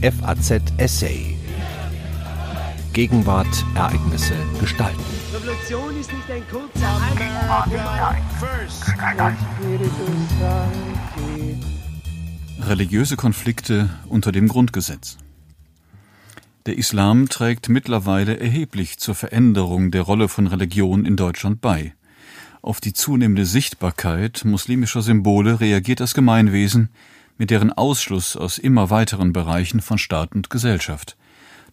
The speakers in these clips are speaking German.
FAZ Essay. Gegenwart, Ereignisse, Gestalten. Revolution ist nicht ein kurzer Religiöse Konflikte unter dem Grundgesetz. Der Islam trägt mittlerweile erheblich zur Veränderung der Rolle von Religion in Deutschland bei. Auf die zunehmende Sichtbarkeit muslimischer Symbole reagiert das Gemeinwesen mit deren Ausschluss aus immer weiteren Bereichen von Staat und Gesellschaft.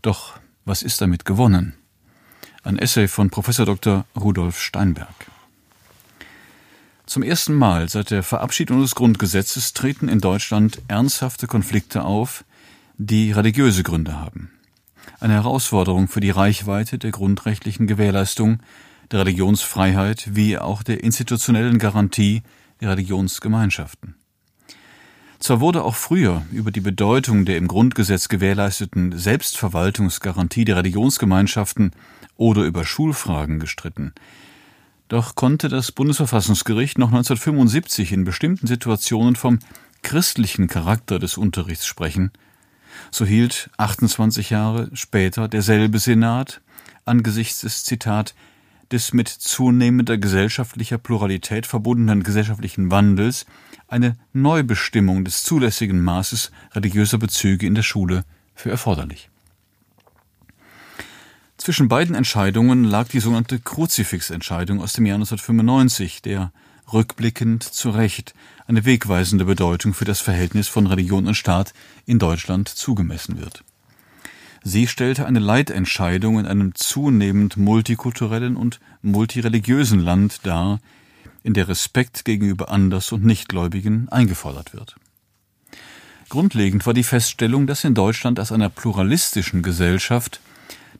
Doch was ist damit gewonnen? Ein Essay von Professor Dr. Rudolf Steinberg. Zum ersten Mal seit der Verabschiedung des Grundgesetzes treten in Deutschland ernsthafte Konflikte auf, die religiöse Gründe haben. Eine Herausforderung für die Reichweite der grundrechtlichen Gewährleistung der Religionsfreiheit wie auch der institutionellen Garantie der Religionsgemeinschaften. Zwar wurde auch früher über die Bedeutung der im Grundgesetz gewährleisteten Selbstverwaltungsgarantie der Religionsgemeinschaften oder über Schulfragen gestritten, doch konnte das Bundesverfassungsgericht noch 1975 in bestimmten Situationen vom christlichen Charakter des Unterrichts sprechen. So hielt 28 Jahre später derselbe Senat angesichts des Zitat des mit zunehmender gesellschaftlicher Pluralität verbundenen gesellschaftlichen Wandels eine Neubestimmung des zulässigen Maßes religiöser Bezüge in der Schule für erforderlich. Zwischen beiden Entscheidungen lag die sogenannte Kruzifix-Entscheidung aus dem Jahr 1995, der rückblickend zu Recht eine wegweisende Bedeutung für das Verhältnis von Religion und Staat in Deutschland zugemessen wird. Sie stellte eine Leitentscheidung in einem zunehmend multikulturellen und multireligiösen Land dar, in der Respekt gegenüber Anders- und Nichtgläubigen eingefordert wird. Grundlegend war die Feststellung, dass in Deutschland als einer pluralistischen Gesellschaft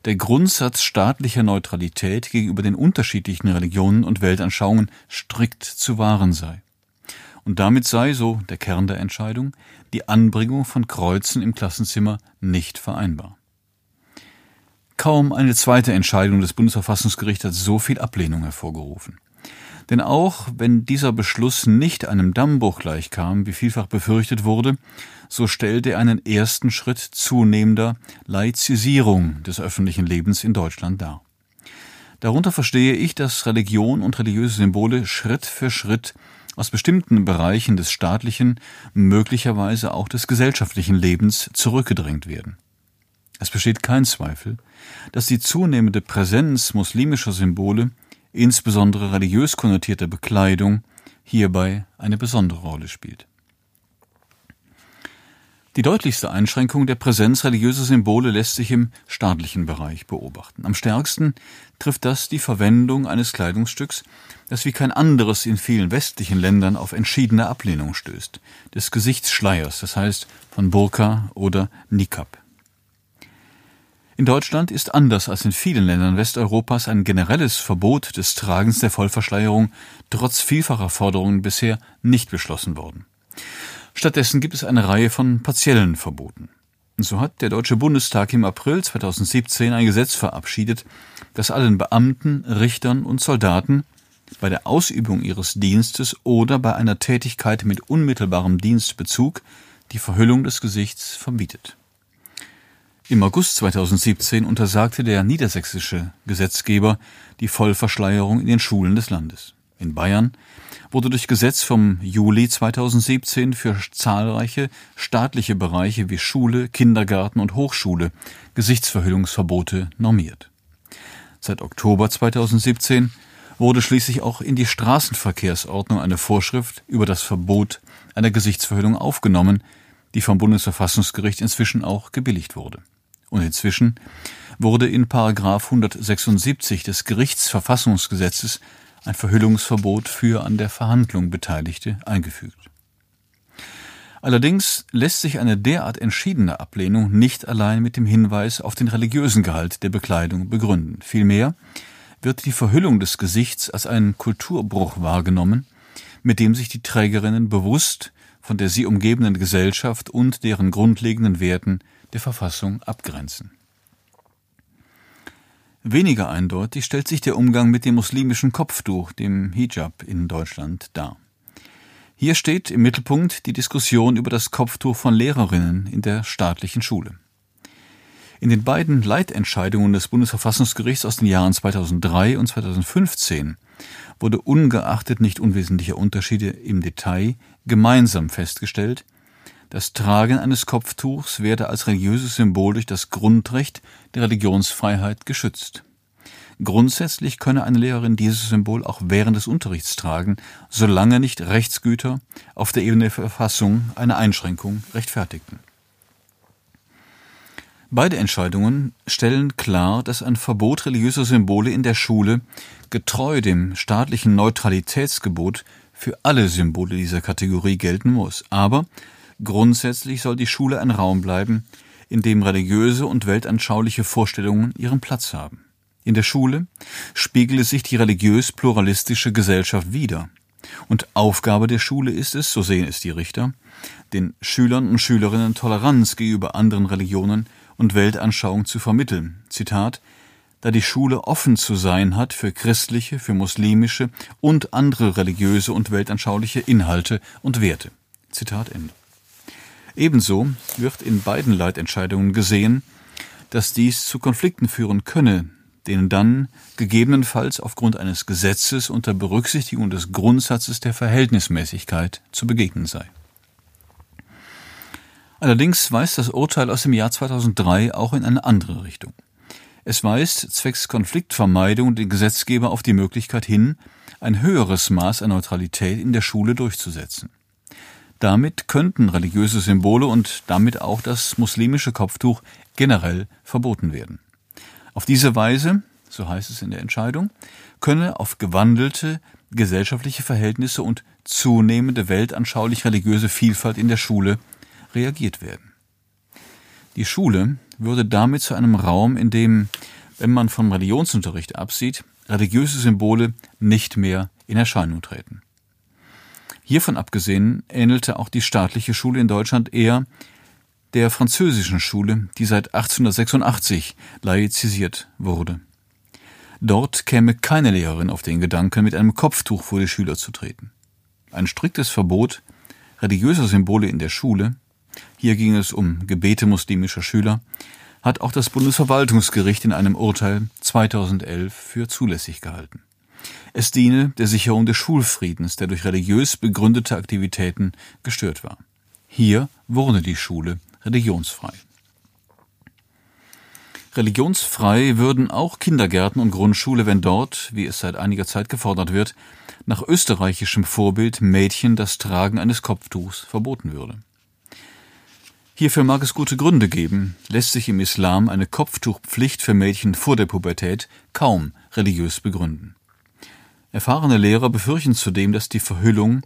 der Grundsatz staatlicher Neutralität gegenüber den unterschiedlichen Religionen und Weltanschauungen strikt zu wahren sei. Und damit sei, so der Kern der Entscheidung, die Anbringung von Kreuzen im Klassenzimmer nicht vereinbar. Kaum eine zweite Entscheidung des Bundesverfassungsgerichts hat so viel Ablehnung hervorgerufen. Denn auch wenn dieser Beschluss nicht einem Dammbruch gleichkam, wie vielfach befürchtet wurde, so stellte er einen ersten Schritt zunehmender Laizisierung des öffentlichen Lebens in Deutschland dar. Darunter verstehe ich, dass Religion und religiöse Symbole Schritt für Schritt aus bestimmten Bereichen des staatlichen, möglicherweise auch des gesellschaftlichen Lebens zurückgedrängt werden. Es besteht kein Zweifel, dass die zunehmende Präsenz muslimischer Symbole insbesondere religiös konnotierte Bekleidung hierbei eine besondere Rolle spielt. Die deutlichste Einschränkung der Präsenz religiöser Symbole lässt sich im staatlichen Bereich beobachten. Am stärksten trifft das die Verwendung eines Kleidungsstücks, das wie kein anderes in vielen westlichen Ländern auf entschiedene Ablehnung stößt, des Gesichtsschleiers, das heißt von Burka oder Nikab. In Deutschland ist anders als in vielen Ländern Westeuropas ein generelles Verbot des Tragens der Vollverschleierung trotz vielfacher Forderungen bisher nicht beschlossen worden. Stattdessen gibt es eine Reihe von partiellen Verboten. So hat der Deutsche Bundestag im April 2017 ein Gesetz verabschiedet, das allen Beamten, Richtern und Soldaten bei der Ausübung ihres Dienstes oder bei einer Tätigkeit mit unmittelbarem Dienstbezug die Verhüllung des Gesichts verbietet. Im August 2017 untersagte der niedersächsische Gesetzgeber die Vollverschleierung in den Schulen des Landes. In Bayern wurde durch Gesetz vom Juli 2017 für zahlreiche staatliche Bereiche wie Schule, Kindergarten und Hochschule Gesichtsverhüllungsverbote normiert. Seit Oktober 2017 wurde schließlich auch in die Straßenverkehrsordnung eine Vorschrift über das Verbot einer Gesichtsverhüllung aufgenommen, die vom Bundesverfassungsgericht inzwischen auch gebilligt wurde. Und inzwischen wurde in Paragraph 176 des Gerichtsverfassungsgesetzes ein Verhüllungsverbot für an der Verhandlung Beteiligte eingefügt. Allerdings lässt sich eine derart entschiedene Ablehnung nicht allein mit dem Hinweis auf den religiösen Gehalt der Bekleidung begründen. Vielmehr wird die Verhüllung des Gesichts als ein Kulturbruch wahrgenommen, mit dem sich die Trägerinnen bewusst von der sie umgebenden Gesellschaft und deren grundlegenden Werten der Verfassung abgrenzen. Weniger eindeutig stellt sich der Umgang mit dem muslimischen Kopftuch, dem Hijab, in Deutschland dar. Hier steht im Mittelpunkt die Diskussion über das Kopftuch von Lehrerinnen in der staatlichen Schule. In den beiden Leitentscheidungen des Bundesverfassungsgerichts aus den Jahren 2003 und 2015 wurde ungeachtet nicht unwesentlicher Unterschiede im Detail gemeinsam festgestellt, das Tragen eines Kopftuchs werde als religiöses Symbol durch das Grundrecht der Religionsfreiheit geschützt. Grundsätzlich könne eine Lehrerin dieses Symbol auch während des Unterrichts tragen, solange nicht Rechtsgüter auf der Ebene der Verfassung eine Einschränkung rechtfertigten. Beide Entscheidungen stellen klar, dass ein Verbot religiöser Symbole in der Schule getreu dem staatlichen Neutralitätsgebot für alle Symbole dieser Kategorie gelten muss. Aber grundsätzlich soll die Schule ein Raum bleiben, in dem religiöse und weltanschauliche Vorstellungen ihren Platz haben. In der Schule spiegele sich die religiös-pluralistische Gesellschaft wider. Und Aufgabe der Schule ist es, so sehen es die Richter, den Schülern und Schülerinnen Toleranz gegenüber anderen Religionen und Weltanschauungen zu vermitteln. Zitat, da die Schule offen zu sein hat für christliche, für muslimische und andere religiöse und weltanschauliche Inhalte und Werte. Zitat Ende. Ebenso wird in beiden Leitentscheidungen gesehen, dass dies zu Konflikten führen könne, denen dann gegebenenfalls aufgrund eines Gesetzes unter Berücksichtigung des Grundsatzes der Verhältnismäßigkeit zu begegnen sei. Allerdings weist das Urteil aus dem Jahr 2003 auch in eine andere Richtung. Es weist zwecks Konfliktvermeidung den Gesetzgeber auf die Möglichkeit hin, ein höheres Maß an Neutralität in der Schule durchzusetzen. Damit könnten religiöse Symbole und damit auch das muslimische Kopftuch generell verboten werden. Auf diese Weise, so heißt es in der Entscheidung, könne auf gewandelte gesellschaftliche Verhältnisse und zunehmende weltanschaulich religiöse Vielfalt in der Schule reagiert werden. Die Schule würde damit zu einem Raum, in dem, wenn man vom Religionsunterricht absieht, religiöse Symbole nicht mehr in Erscheinung treten. Hiervon abgesehen ähnelte auch die staatliche Schule in Deutschland eher der französischen Schule, die seit 1886 laizisiert wurde. Dort käme keine Lehrerin auf den Gedanken, mit einem Kopftuch vor die Schüler zu treten. Ein striktes Verbot religiöser Symbole in der Schule, hier ging es um Gebete muslimischer Schüler, hat auch das Bundesverwaltungsgericht in einem Urteil 2011 für zulässig gehalten. Es diene der Sicherung des Schulfriedens, der durch religiös begründete Aktivitäten gestört war. Hier wurde die Schule religionsfrei. Religionsfrei würden auch Kindergärten und Grundschule, wenn dort, wie es seit einiger Zeit gefordert wird, nach österreichischem Vorbild Mädchen das Tragen eines Kopftuchs verboten würde. Hierfür mag es gute Gründe geben, lässt sich im Islam eine Kopftuchpflicht für Mädchen vor der Pubertät kaum religiös begründen. Erfahrene Lehrer befürchten zudem, dass die Verhüllung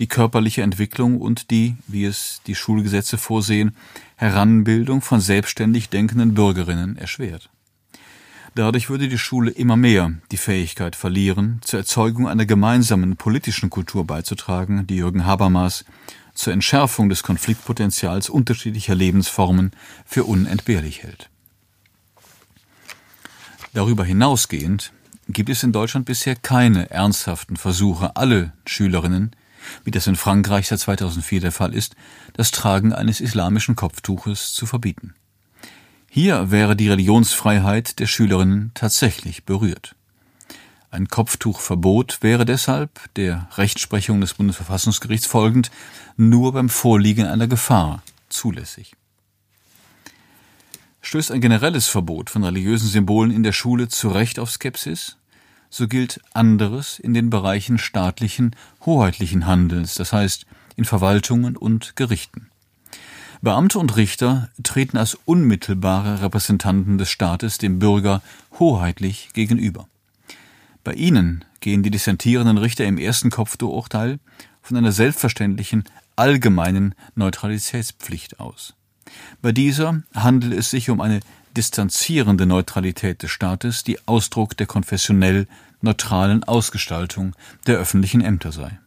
die körperliche Entwicklung und die, wie es die Schulgesetze vorsehen, Heranbildung von selbstständig denkenden Bürgerinnen erschwert. Dadurch würde die Schule immer mehr die Fähigkeit verlieren, zur Erzeugung einer gemeinsamen politischen Kultur beizutragen, die Jürgen Habermas zur Entschärfung des Konfliktpotenzials unterschiedlicher Lebensformen für unentbehrlich hält. Darüber hinausgehend gibt es in Deutschland bisher keine ernsthaften Versuche, alle Schülerinnen, wie das in Frankreich seit 2004 der Fall ist, das Tragen eines islamischen Kopftuches zu verbieten. Hier wäre die Religionsfreiheit der Schülerinnen tatsächlich berührt. Ein Kopftuchverbot wäre deshalb, der Rechtsprechung des Bundesverfassungsgerichts folgend, nur beim Vorliegen einer Gefahr zulässig. Stößt ein generelles Verbot von religiösen Symbolen in der Schule zu Recht auf Skepsis, so gilt anderes in den Bereichen staatlichen, hoheitlichen Handels, das heißt in Verwaltungen und Gerichten. Beamte und Richter treten als unmittelbare Repräsentanten des Staates dem Bürger hoheitlich gegenüber. Bei ihnen gehen die dissentierenden Richter im ersten Kopfurteil von einer selbstverständlichen allgemeinen Neutralitätspflicht aus. Bei dieser handelt es sich um eine distanzierende Neutralität des Staates, die Ausdruck der konfessionell neutralen Ausgestaltung der öffentlichen Ämter sei.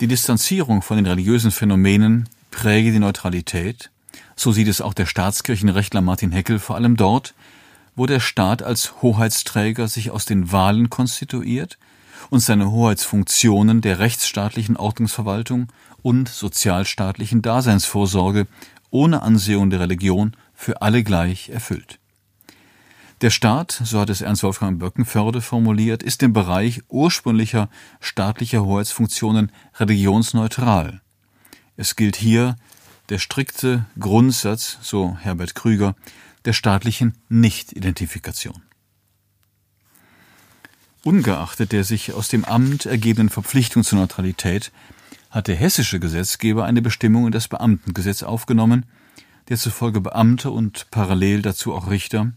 Die Distanzierung von den religiösen Phänomenen präge die Neutralität, so sieht es auch der Staatskirchenrechtler Martin Heckel vor allem dort, wo der Staat als Hoheitsträger sich aus den Wahlen konstituiert und seine Hoheitsfunktionen der rechtsstaatlichen Ordnungsverwaltung und sozialstaatlichen Daseinsvorsorge ohne Ansehung der Religion für alle gleich erfüllt. Der Staat, so hat es Ernst Wolfgang Böckenförde formuliert, ist im Bereich ursprünglicher staatlicher Hoheitsfunktionen religionsneutral. Es gilt hier der strikte Grundsatz, so Herbert Krüger, der staatlichen Nichtidentifikation. Ungeachtet der sich aus dem Amt ergebenden Verpflichtung zur Neutralität hat der hessische Gesetzgeber eine Bestimmung in das Beamtengesetz aufgenommen, der zufolge Beamte und parallel dazu auch Richter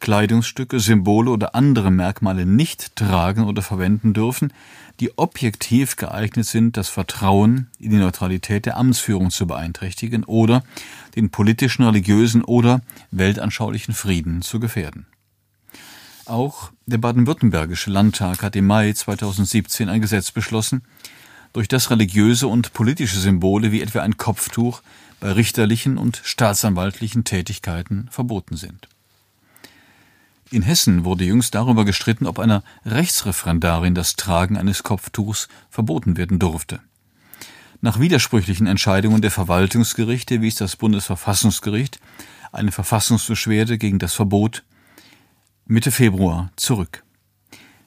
Kleidungsstücke, Symbole oder andere Merkmale nicht tragen oder verwenden dürfen, die objektiv geeignet sind, das Vertrauen in die Neutralität der Amtsführung zu beeinträchtigen oder den politischen, religiösen oder weltanschaulichen Frieden zu gefährden. Auch der baden-württembergische Landtag hat im Mai 2017 ein Gesetz beschlossen, durch das religiöse und politische Symbole wie etwa ein Kopftuch bei richterlichen und staatsanwaltlichen Tätigkeiten verboten sind. In Hessen wurde jüngst darüber gestritten, ob einer Rechtsreferendarin das Tragen eines Kopftuchs verboten werden durfte. Nach widersprüchlichen Entscheidungen der Verwaltungsgerichte wies das Bundesverfassungsgericht eine Verfassungsbeschwerde gegen das Verbot Mitte Februar zurück.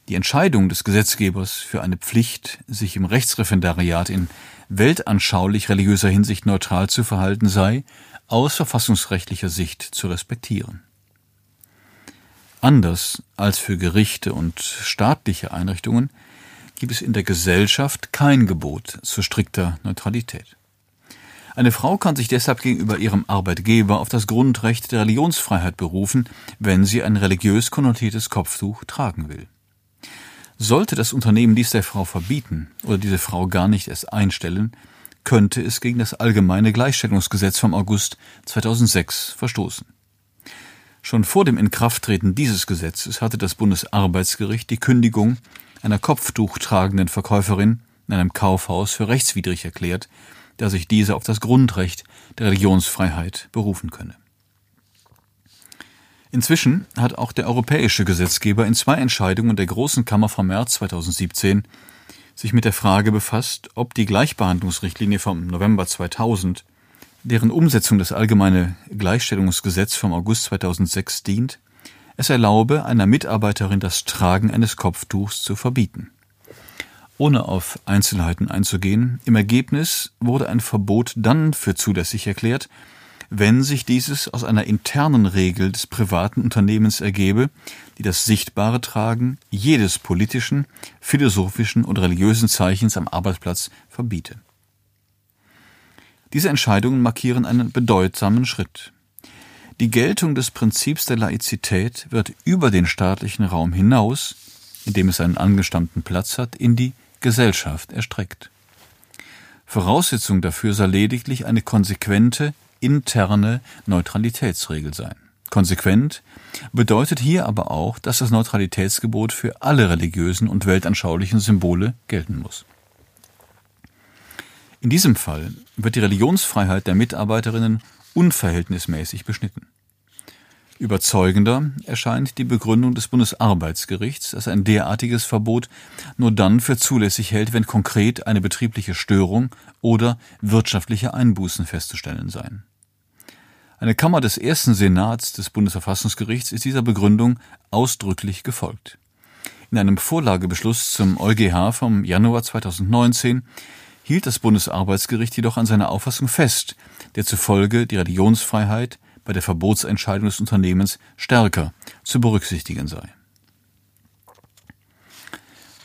Die Entscheidung des Gesetzgebers für eine Pflicht, sich im Rechtsreferendariat in weltanschaulich religiöser Hinsicht neutral zu verhalten sei, aus verfassungsrechtlicher Sicht zu respektieren. Anders als für Gerichte und staatliche Einrichtungen gibt es in der Gesellschaft kein Gebot zu strikter Neutralität. Eine Frau kann sich deshalb gegenüber ihrem Arbeitgeber auf das Grundrecht der Religionsfreiheit berufen, wenn sie ein religiös konnotiertes Kopftuch tragen will. Sollte das Unternehmen dies der Frau verbieten oder diese Frau gar nicht erst einstellen, könnte es gegen das allgemeine Gleichstellungsgesetz vom August 2006 verstoßen. Schon vor dem Inkrafttreten dieses Gesetzes hatte das Bundesarbeitsgericht die Kündigung einer kopftuchtragenden Verkäuferin in einem Kaufhaus für rechtswidrig erklärt, da sich diese auf das Grundrecht der Religionsfreiheit berufen könne. Inzwischen hat auch der europäische Gesetzgeber in zwei Entscheidungen der Großen Kammer vom März 2017 sich mit der Frage befasst, ob die Gleichbehandlungsrichtlinie vom November 2000 deren Umsetzung das allgemeine Gleichstellungsgesetz vom August 2006 dient, es erlaube einer Mitarbeiterin das Tragen eines Kopftuchs zu verbieten. Ohne auf Einzelheiten einzugehen, im Ergebnis wurde ein Verbot dann für zulässig erklärt, wenn sich dieses aus einer internen Regel des privaten Unternehmens ergebe, die das sichtbare Tragen jedes politischen, philosophischen und religiösen Zeichens am Arbeitsplatz verbiete. Diese Entscheidungen markieren einen bedeutsamen Schritt. Die Geltung des Prinzips der Laizität wird über den staatlichen Raum hinaus, in dem es einen angestammten Platz hat, in die Gesellschaft erstreckt. Voraussetzung dafür soll lediglich eine konsequente interne Neutralitätsregel sein. Konsequent bedeutet hier aber auch, dass das Neutralitätsgebot für alle religiösen und weltanschaulichen Symbole gelten muss. In diesem Fall wird die Religionsfreiheit der Mitarbeiterinnen unverhältnismäßig beschnitten. Überzeugender erscheint die Begründung des Bundesarbeitsgerichts, das ein derartiges Verbot nur dann für zulässig hält, wenn konkret eine betriebliche Störung oder wirtschaftliche Einbußen festzustellen seien. Eine Kammer des ersten Senats des Bundesverfassungsgerichts ist dieser Begründung ausdrücklich gefolgt. In einem Vorlagebeschluss zum EuGH vom Januar 2019 hielt das Bundesarbeitsgericht jedoch an seiner Auffassung fest, der zufolge die Religionsfreiheit bei der Verbotsentscheidung des Unternehmens stärker zu berücksichtigen sei.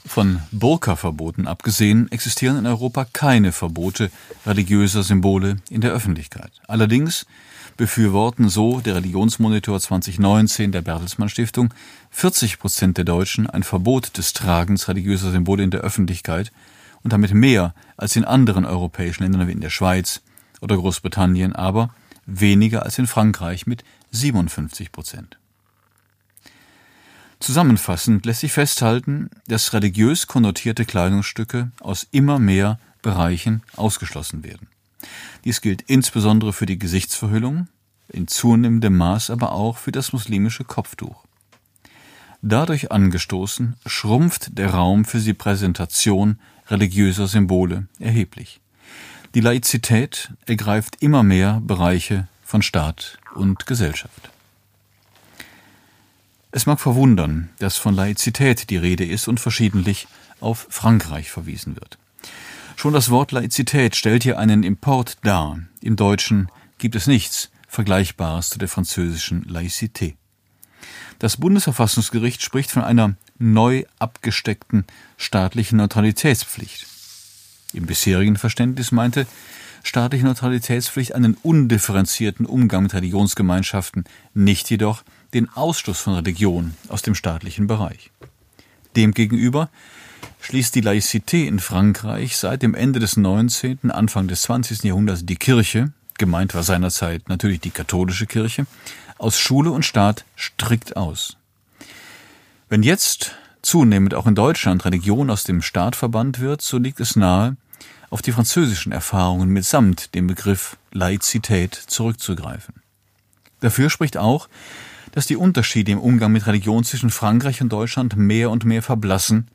Von Burka-Verboten abgesehen existieren in Europa keine Verbote religiöser Symbole in der Öffentlichkeit. Allerdings befürworten so der Religionsmonitor 2019 der Bertelsmann Stiftung 40 Prozent der Deutschen ein Verbot des Tragens religiöser Symbole in der Öffentlichkeit und damit mehr als in anderen europäischen Ländern wie in der Schweiz oder Großbritannien, aber weniger als in Frankreich mit 57 Prozent. Zusammenfassend lässt sich festhalten, dass religiös konnotierte Kleidungsstücke aus immer mehr Bereichen ausgeschlossen werden. Dies gilt insbesondere für die Gesichtsverhüllung, in zunehmendem Maß aber auch für das muslimische Kopftuch. Dadurch angestoßen, schrumpft der Raum für die Präsentation religiöser Symbole erheblich. Die Laizität ergreift immer mehr Bereiche von Staat und Gesellschaft. Es mag verwundern, dass von Laizität die Rede ist und verschiedentlich auf Frankreich verwiesen wird. Schon das Wort Laizität stellt hier einen Import dar. Im Deutschen gibt es nichts Vergleichbares zu der französischen Laïcité. Das Bundesverfassungsgericht spricht von einer neu abgesteckten staatlichen Neutralitätspflicht. Im bisherigen Verständnis meinte staatliche Neutralitätspflicht einen undifferenzierten Umgang mit Religionsgemeinschaften, nicht jedoch den Ausschluss von Religion aus dem staatlichen Bereich. Demgegenüber schließt die Laïcité in Frankreich seit dem Ende des 19., Anfang des 20. Jahrhunderts die Kirche, gemeint war seinerzeit natürlich die katholische Kirche, aus Schule und Staat strikt aus. Wenn jetzt zunehmend auch in Deutschland Religion aus dem Staat verbannt wird, so liegt es nahe, auf die französischen Erfahrungen mitsamt dem Begriff Laizität zurückzugreifen. Dafür spricht auch, dass die Unterschiede im Umgang mit Religion zwischen Frankreich und Deutschland mehr und mehr verblassen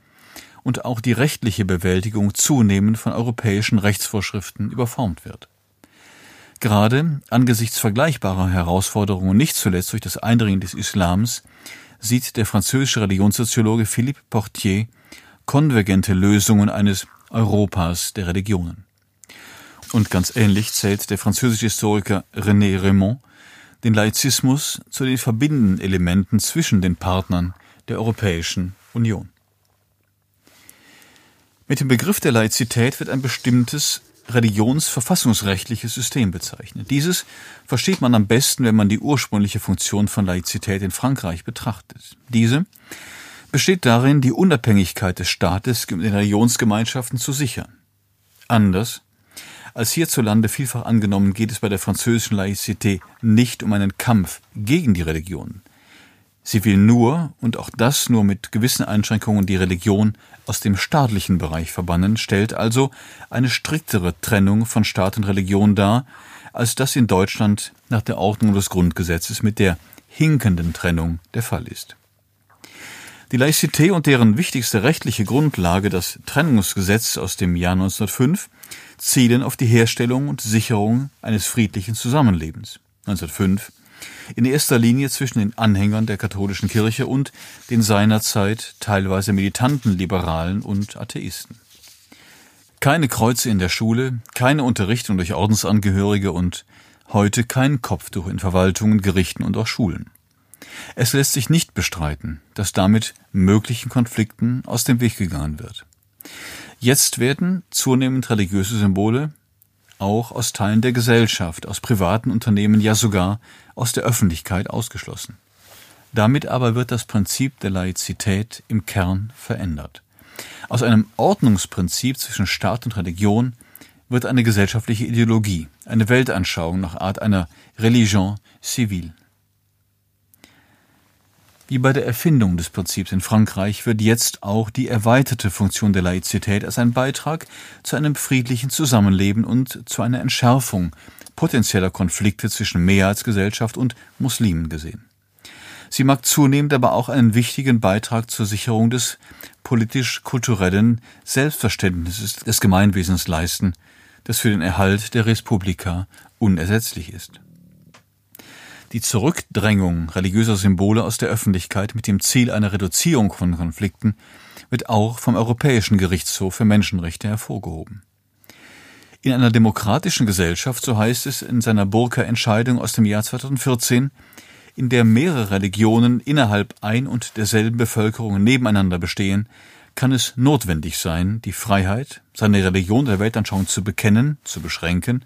und auch die rechtliche Bewältigung zunehmend von europäischen Rechtsvorschriften überformt wird. Gerade angesichts vergleichbarer Herausforderungen, nicht zuletzt durch das Eindringen des Islams, sieht der französische Religionssoziologe Philippe Portier konvergente Lösungen eines Europas der Religionen. Und ganz ähnlich zählt der französische Historiker René Raymond den Laizismus zu den verbindenden Elementen zwischen den Partnern der Europäischen Union. Mit dem Begriff der Laizität wird ein bestimmtes religionsverfassungsrechtliches System bezeichnet. Dieses versteht man am besten, wenn man die ursprüngliche Funktion von Laizität in Frankreich betrachtet. Diese besteht darin, die Unabhängigkeit des Staates in den Religionsgemeinschaften zu sichern. Anders als hierzulande vielfach angenommen geht es bei der französischen Laïcité nicht um einen Kampf gegen die Religion. Sie will nur, und auch das nur mit gewissen Einschränkungen, die Religion aus dem staatlichen Bereich verbannen, stellt also eine striktere Trennung von Staat und Religion dar, als das in Deutschland nach der Ordnung des Grundgesetzes mit der hinkenden Trennung der Fall ist. Die Laïcité und deren wichtigste rechtliche Grundlage, das Trennungsgesetz aus dem Jahr 1905, zielen auf die Herstellung und Sicherung eines friedlichen Zusammenlebens. 1905 in erster Linie zwischen den Anhängern der katholischen Kirche und den seinerzeit teilweise militanten Liberalen und Atheisten. Keine Kreuze in der Schule, keine Unterrichtung durch Ordensangehörige und heute kein Kopftuch in Verwaltungen, Gerichten und auch Schulen. Es lässt sich nicht bestreiten, dass damit möglichen Konflikten aus dem Weg gegangen wird. Jetzt werden zunehmend religiöse Symbole auch aus Teilen der Gesellschaft, aus privaten Unternehmen, ja sogar aus der Öffentlichkeit ausgeschlossen. Damit aber wird das Prinzip der Laizität im Kern verändert. Aus einem Ordnungsprinzip zwischen Staat und Religion wird eine gesellschaftliche Ideologie, eine Weltanschauung nach Art einer Religion civile. Wie bei der Erfindung des Prinzips in Frankreich wird jetzt auch die erweiterte Funktion der Laizität als ein Beitrag zu einem friedlichen Zusammenleben und zu einer Entschärfung potenzieller Konflikte zwischen Mehrheitsgesellschaft und Muslimen gesehen. Sie mag zunehmend aber auch einen wichtigen Beitrag zur Sicherung des politisch-kulturellen Selbstverständnisses des Gemeinwesens leisten, das für den Erhalt der Respublika unersetzlich ist. Die Zurückdrängung religiöser Symbole aus der Öffentlichkeit mit dem Ziel einer Reduzierung von Konflikten wird auch vom Europäischen Gerichtshof für Menschenrechte hervorgehoben. In einer demokratischen Gesellschaft, so heißt es in seiner Burka-Entscheidung aus dem Jahr 2014, in der mehrere Religionen innerhalb ein und derselben Bevölkerung nebeneinander bestehen, kann es notwendig sein, die Freiheit, seine Religion der Weltanschauung zu bekennen, zu beschränken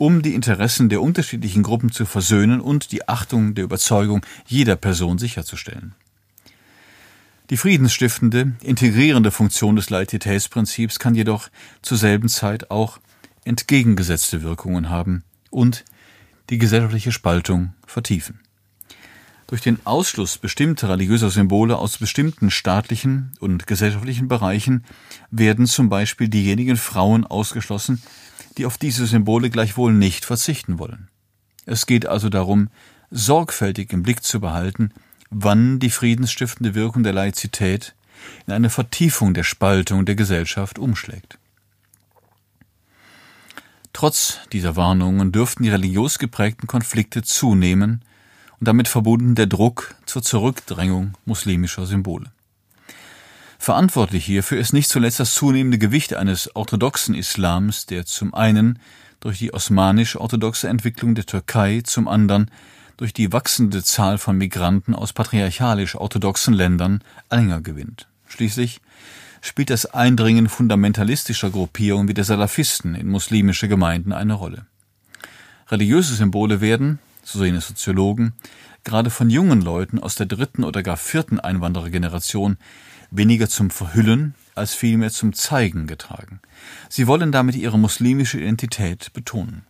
um die Interessen der unterschiedlichen Gruppen zu versöhnen und die Achtung der Überzeugung jeder Person sicherzustellen. Die friedensstiftende, integrierende Funktion des Leititätsprinzips kann jedoch zur selben Zeit auch entgegengesetzte Wirkungen haben und die gesellschaftliche Spaltung vertiefen. Durch den Ausschluss bestimmter religiöser Symbole aus bestimmten staatlichen und gesellschaftlichen Bereichen werden zum Beispiel diejenigen Frauen ausgeschlossen, die auf diese Symbole gleichwohl nicht verzichten wollen. Es geht also darum, sorgfältig im Blick zu behalten, wann die friedensstiftende Wirkung der Laizität in eine Vertiefung der Spaltung der Gesellschaft umschlägt. Trotz dieser Warnungen dürften die religiös geprägten Konflikte zunehmen und damit verbunden der Druck zur Zurückdrängung muslimischer Symbole. Verantwortlich hierfür ist nicht zuletzt das zunehmende Gewicht eines orthodoxen Islams, der zum einen durch die osmanisch-orthodoxe Entwicklung der Türkei, zum anderen durch die wachsende Zahl von Migranten aus patriarchalisch-orthodoxen Ländern Anhänger gewinnt. Schließlich spielt das Eindringen fundamentalistischer Gruppierungen wie der Salafisten in muslimische Gemeinden eine Rolle. Religiöse Symbole werden, so sehen es Soziologen, gerade von jungen Leuten aus der dritten oder gar vierten Einwanderergeneration weniger zum Verhüllen als vielmehr zum Zeigen getragen. Sie wollen damit ihre muslimische Identität betonen.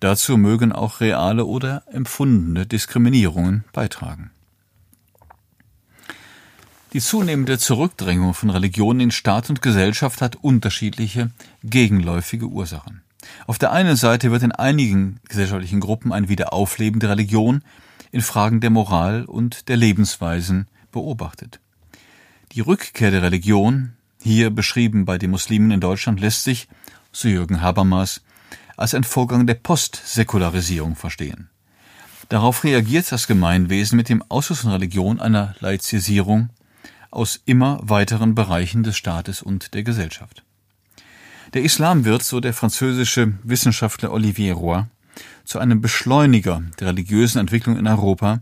Dazu mögen auch reale oder empfundene Diskriminierungen beitragen. Die zunehmende Zurückdrängung von Religionen in Staat und Gesellschaft hat unterschiedliche, gegenläufige Ursachen. Auf der einen Seite wird in einigen gesellschaftlichen Gruppen ein Wiederaufleben der Religion in Fragen der Moral und der Lebensweisen beobachtet. Die Rückkehr der Religion, hier beschrieben bei den Muslimen in Deutschland, lässt sich, so Jürgen Habermas, als ein Vorgang der Postsäkularisierung verstehen. Darauf reagiert das Gemeinwesen mit dem Ausschluss von Religion einer Laizisierung aus immer weiteren Bereichen des Staates und der Gesellschaft. Der Islam wird, so der französische Wissenschaftler Olivier Roy, zu einem Beschleuniger der religiösen Entwicklung in Europa,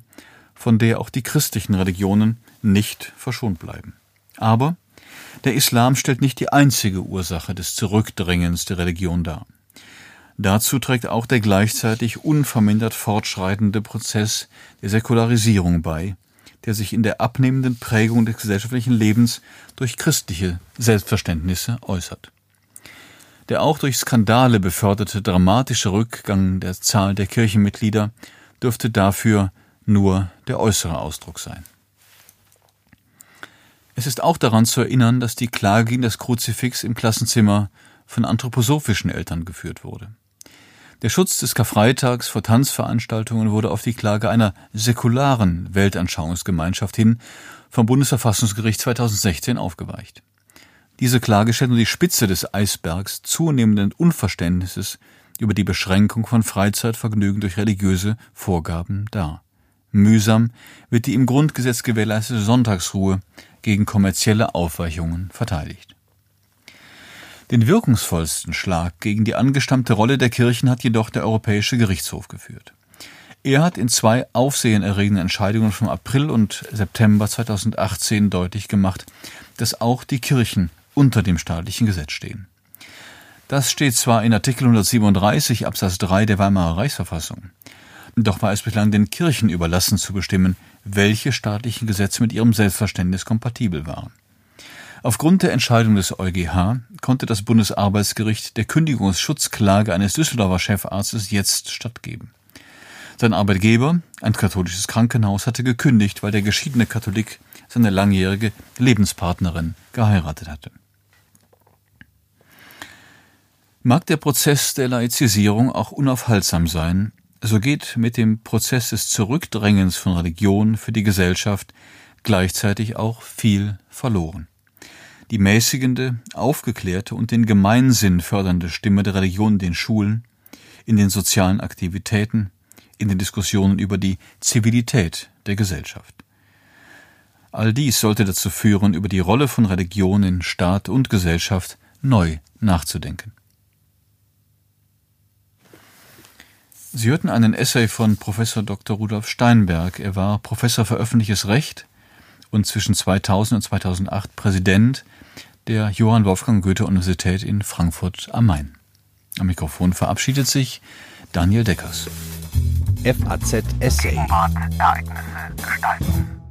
von der auch die christlichen Religionen nicht verschont bleiben. Aber der Islam stellt nicht die einzige Ursache des Zurückdrängens der Religion dar. Dazu trägt auch der gleichzeitig unvermindert fortschreitende Prozess der Säkularisierung bei, der sich in der abnehmenden Prägung des gesellschaftlichen Lebens durch christliche Selbstverständnisse äußert. Der auch durch Skandale beförderte dramatische Rückgang der Zahl der Kirchenmitglieder dürfte dafür nur der äußere Ausdruck sein. Es ist auch daran zu erinnern, dass die Klage gegen das Kruzifix im Klassenzimmer von anthroposophischen Eltern geführt wurde. Der Schutz des Karfreitags vor Tanzveranstaltungen wurde auf die Klage einer säkularen Weltanschauungsgemeinschaft hin vom Bundesverfassungsgericht 2016 aufgeweicht. Diese Klage stellt nur die Spitze des Eisbergs zunehmenden Unverständnisses über die Beschränkung von Freizeitvergnügen durch religiöse Vorgaben dar. Mühsam wird die im Grundgesetz gewährleistete Sonntagsruhe gegen kommerzielle Aufweichungen verteidigt. Den wirkungsvollsten Schlag gegen die angestammte Rolle der Kirchen hat jedoch der Europäische Gerichtshof geführt. Er hat in zwei aufsehenerregenden Entscheidungen vom April und September 2018 deutlich gemacht, dass auch die Kirchen unter dem staatlichen Gesetz stehen. Das steht zwar in Artikel 137 Absatz 3 der Weimarer Reichsverfassung, doch war es bislang den Kirchen überlassen zu bestimmen, welche staatlichen Gesetze mit ihrem Selbstverständnis kompatibel waren. Aufgrund der Entscheidung des EuGH konnte das Bundesarbeitsgericht der Kündigungsschutzklage eines Düsseldorfer Chefarztes jetzt stattgeben. Sein Arbeitgeber, ein katholisches Krankenhaus, hatte gekündigt, weil der geschiedene Katholik seine langjährige Lebenspartnerin geheiratet hatte. Mag der Prozess der Laizisierung auch unaufhaltsam sein, so geht mit dem Prozess des Zurückdrängens von Religion für die Gesellschaft gleichzeitig auch viel verloren. Die mäßigende, aufgeklärte und den Gemeinsinn fördernde Stimme der Religion in den Schulen, in den sozialen Aktivitäten, in den Diskussionen über die Zivilität der Gesellschaft. All dies sollte dazu führen, über die Rolle von Religion in Staat und Gesellschaft neu nachzudenken. Sie hörten einen Essay von Professor Dr. Rudolf Steinberg. Er war Professor für öffentliches Recht und zwischen 2000 und 2008 Präsident der Johann Wolfgang Goethe Universität in Frankfurt am Main. Am Mikrofon verabschiedet sich Daniel Deckers. FAZ Essay. Ereignisse gestalten.